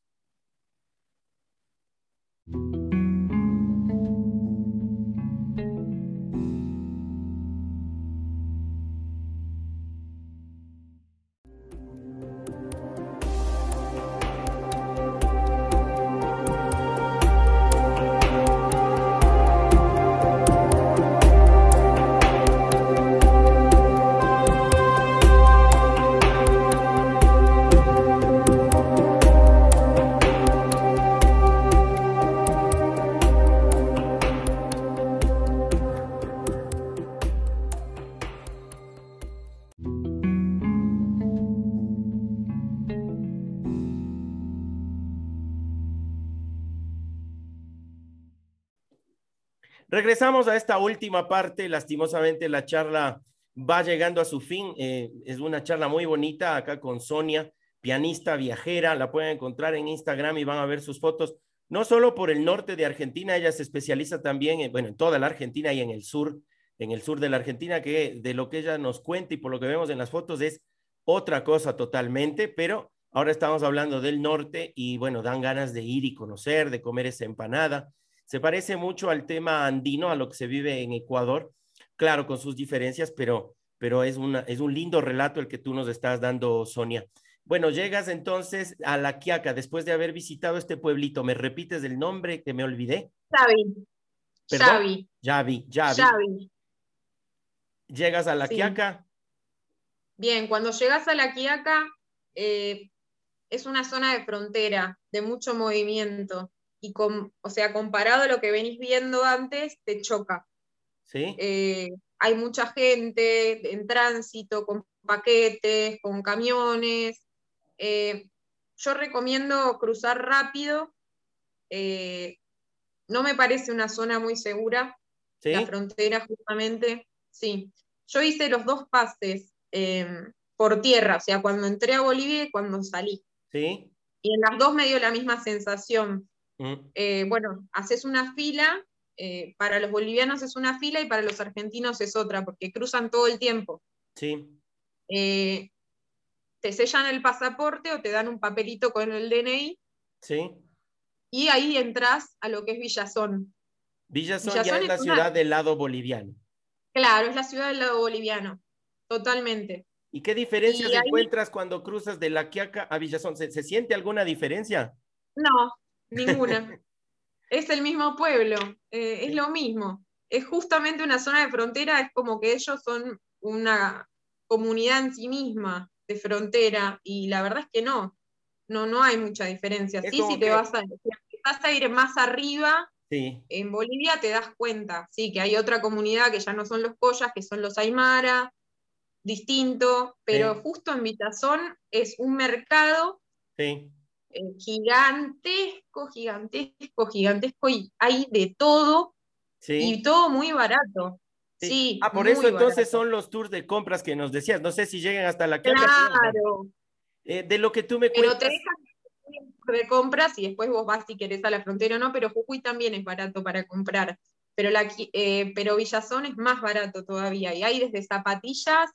Regresamos a esta última parte. Lastimosamente la charla va llegando a su fin. Eh, es una charla muy bonita acá con Sonia, pianista viajera. La pueden encontrar en Instagram y van a ver sus fotos. No solo por el norte de Argentina, ella se especializa también, en, bueno, en toda la Argentina y en el sur, en el sur de la Argentina, que de lo que ella nos cuenta y por lo que vemos en las fotos es otra cosa totalmente, pero ahora estamos hablando del norte y bueno, dan ganas de ir y conocer, de comer esa empanada. Se parece mucho al tema andino, a lo que se vive en Ecuador, claro, con sus diferencias, pero, pero es, una, es un lindo relato el que tú nos estás dando, Sonia. Bueno, llegas entonces a La Quiaca después de haber visitado este pueblito. ¿Me repites el nombre que me olvidé? Xavi. Xavi. Xavi, Xavi. Llegas a La Quiaca. Bien, cuando llegas a La Quiaca, eh, es una zona de frontera, de mucho movimiento. Y con, o sea, comparado a lo que venís viendo antes, te choca. Sí. Eh, hay mucha gente en tránsito, con paquetes, con camiones. Eh, yo recomiendo cruzar rápido. Eh, no me parece una zona muy segura, la frontera justamente. Sí, yo hice los dos pases em, por tierra, o sea, cuando entré a Bolivia y cuando salí. Sí. Y en las dos me dio la misma sensación. Mm. Eh, bueno, haces una fila, para los bolivianos es una fila y para los argentinos es otra, porque cruzan todo el tiempo. Sí te sellan el pasaporte o te dan un papelito con el DNI. Sí. Y ahí entras a lo que es Villazón. Villazón, ya es la ciudad del lado boliviano. Claro, es la ciudad del lado boliviano, totalmente. ¿Y qué diferencias encuentras cuando cruzas de La Quiaca a Villazón? ¿Se, siente alguna diferencia? No, ninguna. *laughs* es el mismo pueblo, eh, es lo mismo. Es justamente una zona de frontera, es como que ellos son una comunidad en sí misma de frontera y la verdad es que no, no, no hay mucha diferencia. sí, si te vas a, vas a ir más arriba, en Bolivia te das cuenta, sí, que hay otra comunidad que ya no son los collas, que son los aymara, distinto, pero justo en Vitazón es un mercado eh, gigantesco, gigantesco, gigantesco, y hay de todo y todo muy barato. Sí. ah, por eso entonces son los tours de compras que nos decías. No sé si llegan hasta la casa. Claro. Eh, de lo que tú me cuentas. Pero te dejan de compras y después vos vas si querés a la frontera o no, pero Jujuy también es barato para comprar. Pero, la, eh, pero Villazón es más barato todavía. Y hay desde zapatillas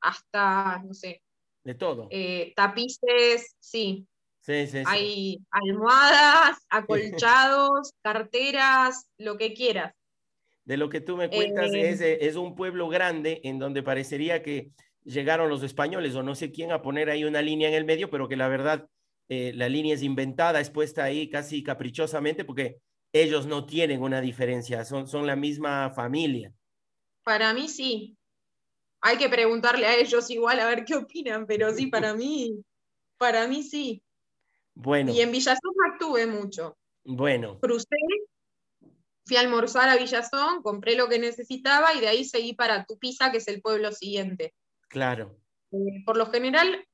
hasta, no sé. De todo. Eh, tapices, sí. Sí, sí, Hay almohadas, *laughs* acolchados, carteras, lo que quieras de lo que tú me cuentas es, eh, es, un pueblo grande en donde parecería que llegaron los españoles o no sé quién a poner ahí una línea en el medio, pero que la verdad eh, la línea es inventada, es puesta ahí casi caprichosamente porque ellos no tienen una diferencia, son, son la misma familia. Para mí sí. Hay que preguntarle a ellos igual a ver qué opinan, pero sí, para *laughs* mí, para mí sí. Bueno. Y en Villazón actué mucho. Bueno. Crucé fui a almorzar a Villazón, compré lo que necesitaba y de ahí seguí para Tupiza, que es el pueblo siguiente. Claro. Eh, por lo general,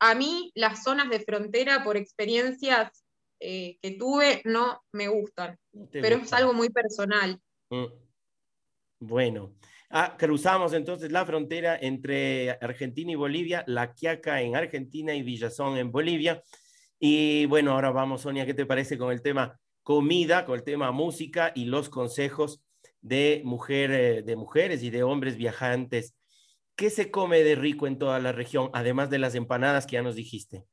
a mí las zonas de frontera, por experiencias eh, que tuve, no me gustan, pero es algo muy personal. Mm. Bueno, ah, cruzamos entonces la frontera entre Argentina y Bolivia, La Quiaca en Argentina y Villazón en Bolivia. Y bueno, ahora vamos, Sonia, ¿qué te parece con el tema comida, con el tema música y los consejos de, mujer, eh, de mujeres y de hombres viajantes. ¿Qué se come de rico en toda la región, además de las empanadas que ya nos dijiste?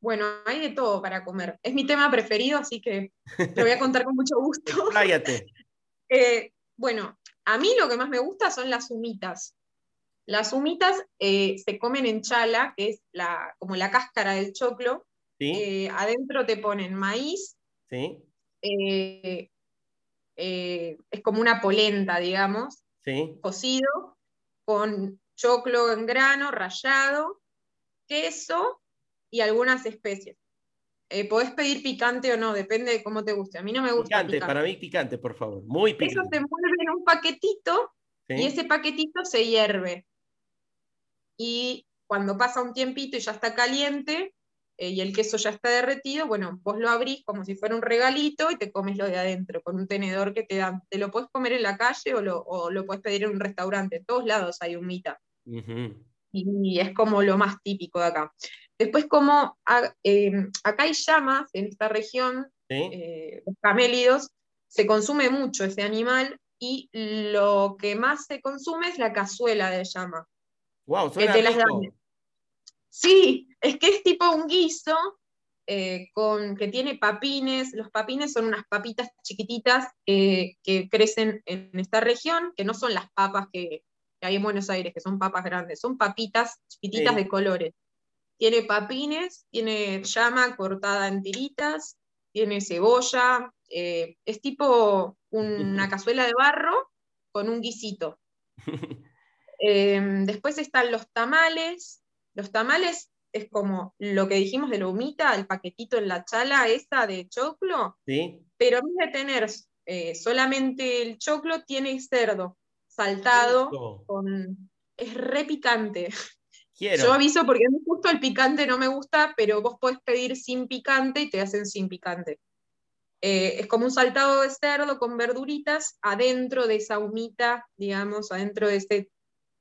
Bueno, hay de todo para comer. Es mi tema preferido, así que te voy a contar con mucho gusto. *laughs* Cállate. Eh, bueno, a mí lo que más me gusta son las humitas. Las humitas eh, se comen en chala, que es la, como la cáscara del choclo. adentro te ponen maíz, Sí. Eh, eh, es como una polenta, digamos. Sí. Cocido, con choclo en grano, rallado, queso y algunas especies. Eh, podés pedir picante o no, depende de cómo te guste. A mí no me gusta. Picante, para mí picante, por favor. Muy picante. Eso se mueve en un paquetito y ese paquetito se hierve. Y cuando pasa un tiempito y ya está caliente, eh, y el queso ya está derretido, bueno, vos lo abrís como si fuera un regalito y te comes lo de adentro con un tenedor que te dan. Te lo puedes comer en la calle o lo, o lo puedes pedir en un restaurante. En todos lados hay humita. Y es como lo más típico de acá. Después, como em, acá hay llamas en esta región, eh, los camélidos, se consume mucho ese animal y lo que más se consume es la cazuela de llama. Wow, suena Sí, es que es tipo un guiso eh, con, que tiene papines. Los papines son unas papitas chiquititas eh, que crecen en esta región, que no son las papas que, hay en Buenos Aires, que son papas grandes, son papitas chiquititas de colores. Tiene papines, tiene llama cortada en tiritas, tiene cebolla, eh, es tipo *laughs* una cazuela de barro con un guisito. *laughs* después están los tamales. Los tamales es como lo que dijimos de la humita, el paquetito en la chala esa de choclo, ¿Sí? pero en vez de tener eh, solamente el choclo, tiene cerdo saltado, con... es re picante. Yo aviso porque justo el picante no me gusta, pero vos podés pedir sin picante y te hacen sin picante. Eh, es como un saltado de cerdo con verduritas adentro de esa humita, digamos, adentro de este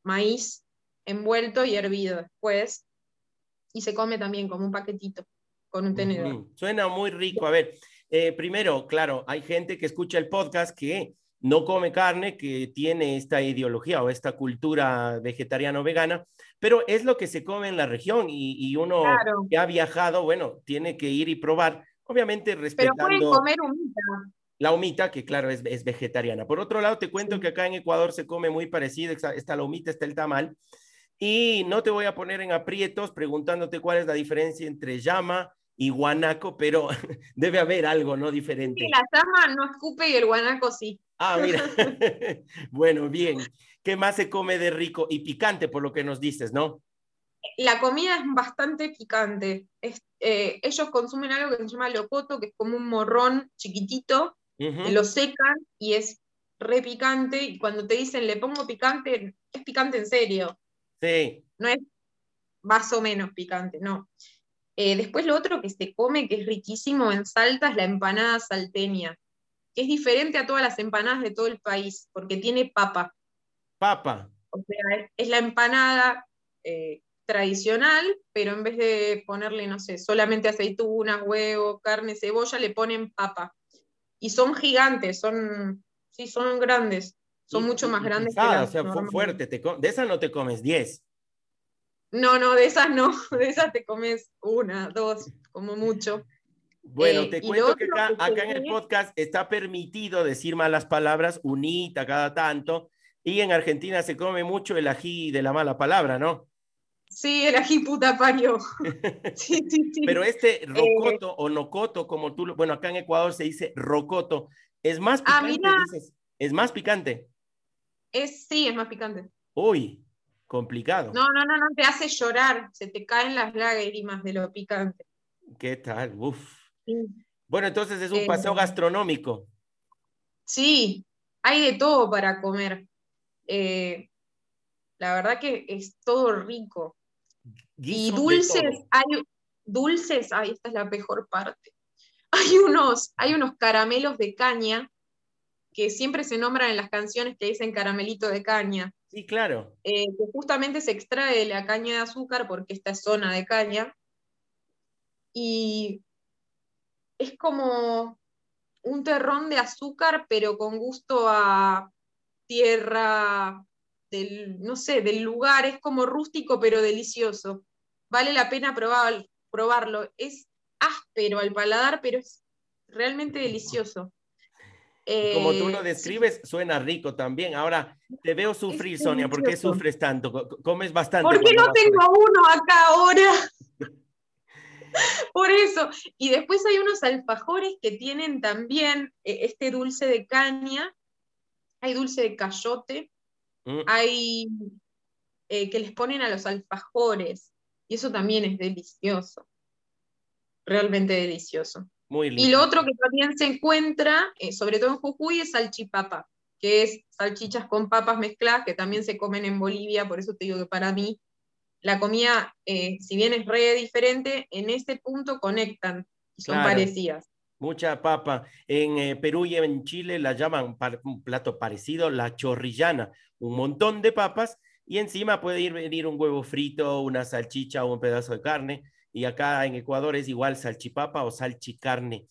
maíz envuelto y hervido después y se come también como un paquetito con un tenedor. Suena muy rico. A ver, eh, primero, claro, hay gente que escucha el podcast que no come carne, que tiene esta ideología o esta cultura vegetariano-vegana, pero es lo que se come en la región y, uno que ha viajado, bueno, tiene que ir y probar, obviamente respetando... Pero pueden comer humita. La humita, que claro, es, es vegetariana. Por otro lado, te cuento que acá en Ecuador se come muy parecido, está la humita, está el tamal, y no te voy a poner en aprietos preguntándote cuál es la diferencia entre llama y guanaco, pero *laughs* debe haber algo, ¿no? Diferente. Sí, la llama no escupe y el guanaco sí. Ah, mira. *laughs* *laughs* bueno, bien. ¿Qué más se come de rico y picante, por lo que nos dices, no? La comida es bastante picante. Eh, ellos consumen algo que se llama locoto, que es como un morrón chiquitito, lo secan y es re picante. Y cuando te dicen le pongo picante, es picante en serio. No es más o menos picante, no. Eh, después lo otro que se come, que es riquísimo en Salta, es la empanada salteña, que es diferente a todas las empanadas de todo el país, porque tiene papa. Papa. O sea, es la empanada eh, tradicional, pero en vez de ponerle, no sé, solamente aceitunas, huevo, carne, cebolla, le ponen papa. Y son gigantes, son, sí, son grandes. Son mucho más grandes. que o sea, de esas no te comes 10. No, no, de esas no. *laughs* De esas te comes una, dos, como mucho. Bueno, eh, te cuento que acá, acá en el podcast está permitido decir malas palabras, unita cada tanto, y en Argentina se come mucho el ají de la mala palabra, ¿no? Sí, el ají puta paño. *laughs* sí, sí, sí. Pero este eh, rocoto o nocoto, como tú, bueno, acá en Ecuador se dice rocoto, es más ah, picante, dices, es más picante. Es, sí, es más picante. Uy, complicado. No, no, no, no, te hace llorar, se te caen las lágrimas de lo picante. ¿Qué tal? Uf. Bueno, entonces es un eh, paseo gastronómico. Sí, hay de todo para comer. Eh, la verdad que es todo rico. y dulces, hay dulces, ay, esta es la mejor parte. *laughs* Hay unos, hay unos caramelos de caña que siempre se nombran en las canciones que dicen caramelito de caña. Sí, claro. Eh, que justamente se extrae la caña de azúcar porque esta es zona de caña. Y es como un terrón de azúcar, pero con gusto a tierra, del, no sé, del lugar. Es como rústico, pero delicioso. Vale la pena probar, probarlo. Es áspero al paladar, pero es realmente delicioso. Como tú lo eh, describes, suena rico también. Ahora, te veo sufrir, Sonia. ¿Por qué sufres tanto? Comes bastante. ¿Por qué no tengo uno acá ahora? *laughs* Por eso. Y después hay unos alfajores que tienen también eh, este dulce de caña. Hay dulce de cayote. Mm. Hay eh, que les ponen a los alfajores. Y eso también es delicioso. Realmente delicioso. Y lo otro que también se encuentra, eh, sobre todo en Jujuy, es salchipapa, que es salchichas con papas mezcladas, que también se comen en Bolivia, por eso te digo que para mí la comida, eh, si bien es re diferente, en ese punto conectan y son parecidas. Mucha papa. En eh, Perú y en Chile la llaman un plato parecido, la chorrillana. Un montón de papas y encima puede ir venir un huevo frito, una salchicha o un pedazo de carne. Y acá en Ecuador es igual salchipapa o salchicarne.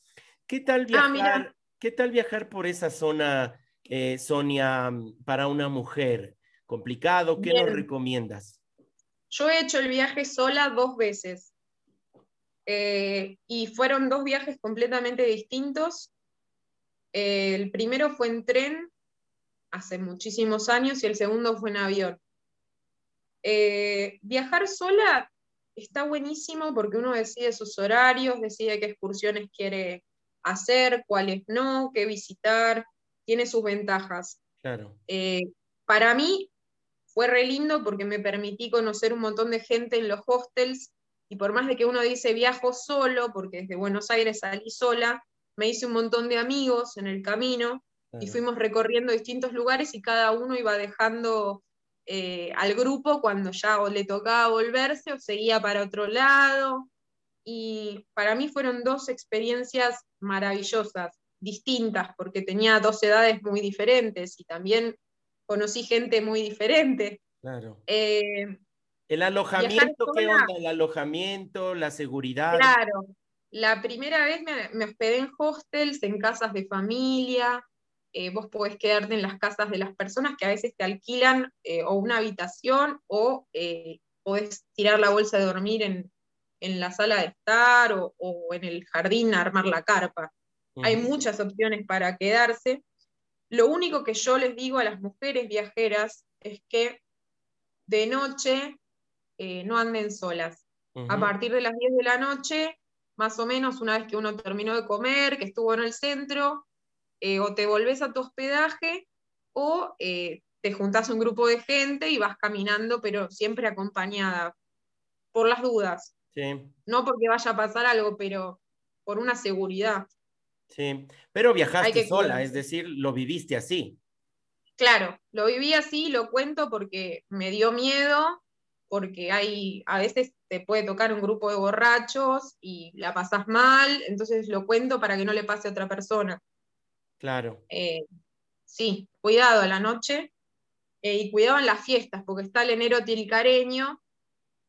¿Qué tal ah, viajar, ¿qué tal viajar por esa zona, eh, Sonia, para una mujer? ¿Complicado? ¿Qué nos recomiendas? Yo he hecho el viaje sola dos veces. Eh, y fueron dos viajes completamente distintos. Eh, el primero fue en tren hace muchísimos años y el segundo fue en avión. Eh, viajar sola está buenísimo porque uno decide sus horarios, decide qué excursiones quiere hacer, cuáles no, qué visitar, tiene sus ventajas. Claro. para mí fue re lindo porque me permití conocer un montón de gente en los hostels y por más de que uno dice viajo solo, porque desde Buenos Aires salí sola, me hice un montón de amigos en el camino y fuimos recorriendo distintos lugares y cada uno iba dejando eh, al grupo cuando ya le tocaba volverse o seguía para otro lado. Y para mí fueron dos experiencias maravillosas, distintas, porque tenía dos edades muy diferentes y también conocí gente muy diferente. Claro. Eh, el alojamiento, ¿qué onda? El alojamiento, la seguridad. Claro, la primera vez me, hospedé en hostels, en casas de familia. Eh, vos podés quedarte en las casas de las personas que a veces te alquilan eh, o una habitación o eh, podés tirar la bolsa de dormir en, la sala de estar o, en el jardín armar la carpa. Hay muchas opciones para quedarse. Lo único que yo les digo a las mujeres viajeras es que de noche no anden solas. A partir de las 10 de la noche, más o menos una vez que uno terminó de comer, que estuvo en el centro, eh, o te volvés a tu hospedaje o eh, te juntás un grupo de gente y vas caminando, pero siempre acompañada, por las dudas. No porque vaya a pasar algo, pero por una seguridad. Sí, pero viajaste sola, es decir, lo viviste así. Claro, lo viví así, lo cuento porque me dio miedo, porque hay, a veces te puede tocar un grupo de borrachos y la pasas mal, entonces lo cuento para que no le pase a otra persona. Claro. Eh, sí, cuidado a la noche eh, y cuidado en las fiestas, porque está el enero tilcareño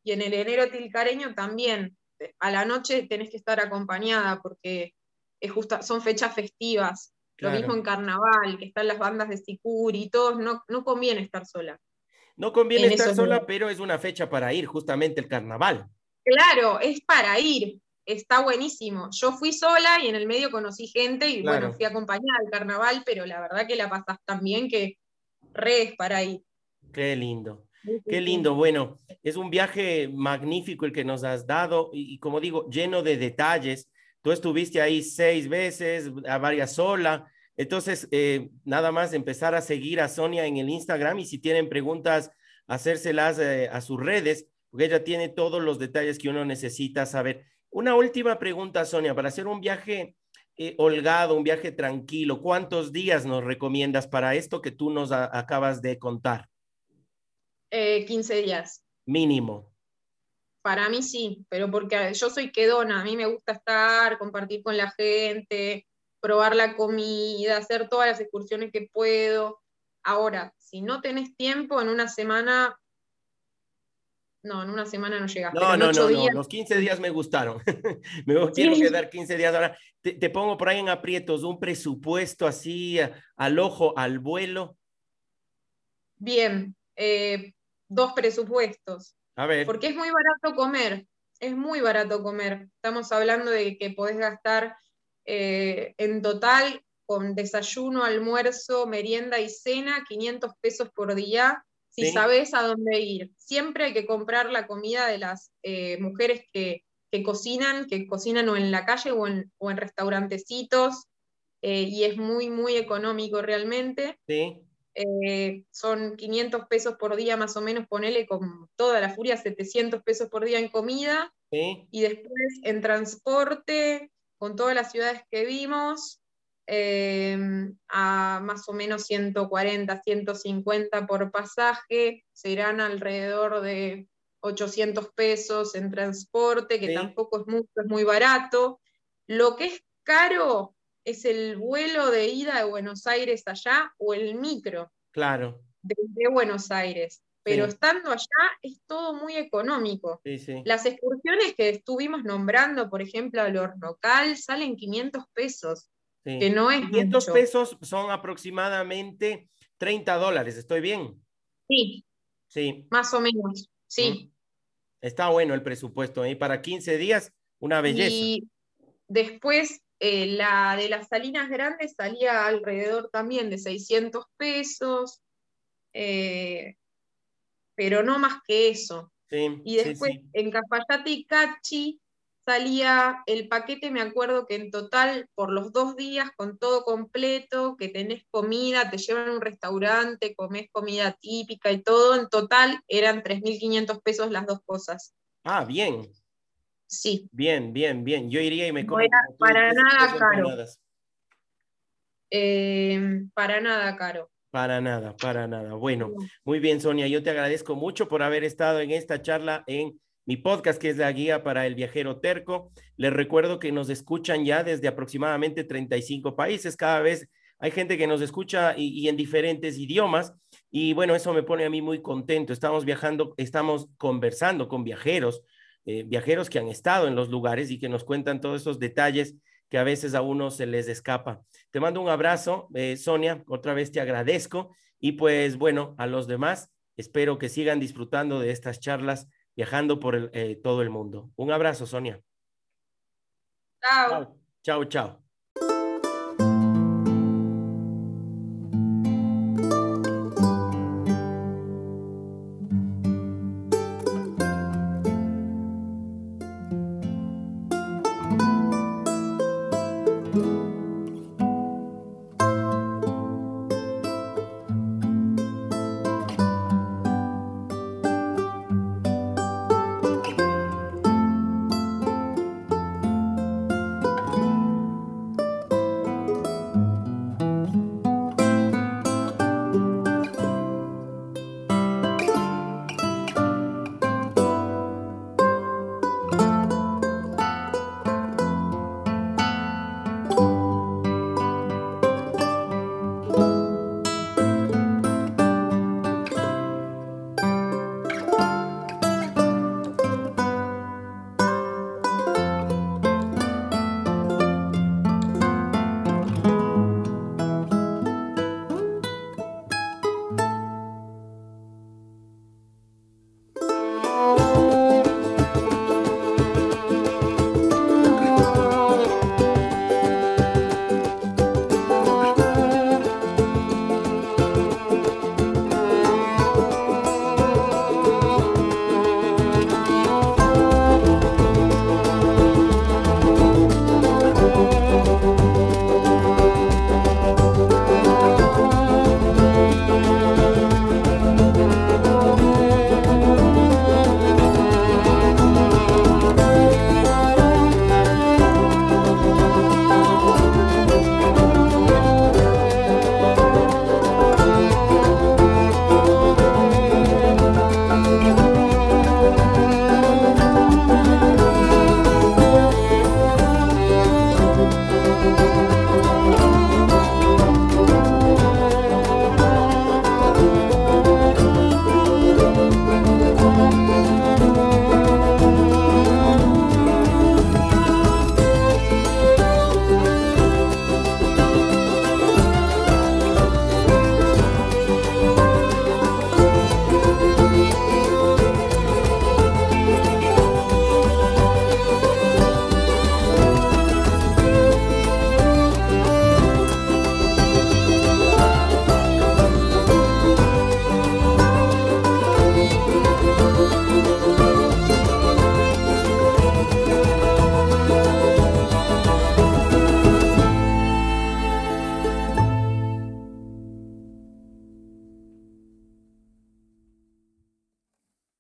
y en el enero tilcareño también a la noche tenés que estar acompañada porque es son fechas festivas. Lo mismo en carnaval, que están las bandas de Sicuri y todos, no, no conviene estar sola. No conviene estar sola, pero es una fecha para ir, justamente el carnaval. Claro, es para ir. Está buenísimo. Yo fui sola y en el medio conocí gente y bueno, fui acompañada al carnaval, pero la verdad que la pasas tan bien que re es para ir. Qué lindo. Qué lindo, bueno, es un viaje magnífico el que nos has dado y, como digo, lleno de detalles. Tú estuviste ahí seis veces, a varias sola, entonces, eh, nada más empezar a seguir a Sonia en el Instagram y si tienen preguntas, hacérselas eh, a sus redes, porque ella tiene todos los detalles que uno necesita saber. Una última pregunta, Sonia, para hacer un viaje eh, holgado, un viaje tranquilo, ¿cuántos días nos recomiendas para esto que tú nos acabas de contar? 15 días. Mínimo. Para mí sí, pero porque yo soy quedona, a mí me gusta estar, compartir con la gente, probar la comida, hacer todas las excursiones que puedo. Ahora, si no tenés tiempo, en una semana, no, en una semana no llegas. No, no, no, los 15 días me gustaron. *laughs* me quiero quedar 15 días. Ahora, te, pongo por ahí en aprietos, un presupuesto así al ojo, al vuelo. Bien, eh, dos presupuestos. A ver. Porque es muy barato comer, es muy barato comer. Estamos hablando de que podés gastar eh, en total, con desayuno, almuerzo, merienda y cena, 500 pesos por día, si sabes a dónde ir. Siempre hay que comprar la comida de las eh, mujeres que, cocinan, que cocinan o en la calle o en, o en restaurantecitos, eh, y es muy, muy económico realmente. son 500 pesos por día más o menos, ponele con toda la furia, 700 pesos por día en comida, y después en transporte, con todas las ciudades que vimos, eh, a más o menos 140, 150 por pasaje, serán alrededor de 800 pesos en transporte, que tampoco es mucho, es muy barato. Lo que es caro es el vuelo de ida de Buenos Aires allá o el micro. Claro. De, Buenos Aires. Pero estando allá es todo muy económico. Las excursiones que estuvimos nombrando, por ejemplo, al Hornocal, salen 500 pesos. Que no es 500 pesos son aproximadamente 30 dólares, ¿estoy bien? Sí. Sí. Más o menos, sí. Está bueno el presupuesto, ¿eh? Para 15 días, una belleza. Y después eh, la de las Salinas Grandes salía alrededor también de 600 pesos, eh, pero no más que eso. y después en Cafayate y Cachi salía el paquete, me acuerdo que en total por los dos días con todo completo, que tenés comida, te llevan a un restaurante, comés comida típica y todo, en total eran 3.500 pesos las dos cosas. Ah, bien. Sí. Bien, bien, bien. Yo iría y me como. para nada caro. Eh, para nada caro. Para nada, para nada. Bueno, muy bien, Sonia. Yo te agradezco mucho por haber estado en esta charla en mi podcast, que es la guía para el viajero terco. Les recuerdo que nos escuchan ya desde aproximadamente 35 países. Cada vez hay gente que nos escucha y, en diferentes idiomas. Y bueno, eso me pone a mí muy contento. Estamos viajando, estamos conversando con viajeros, eh, viajeros que han estado en los lugares y que nos cuentan todos esos detalles que a veces a uno se les escapa. Te mando un abrazo, eh, Sonia. Otra vez te agradezco. Y pues bueno, a los demás, espero que sigan disfrutando de estas charlas viajando por eh, todo el mundo. Un abrazo, Sonia. Chao. Chao, chao.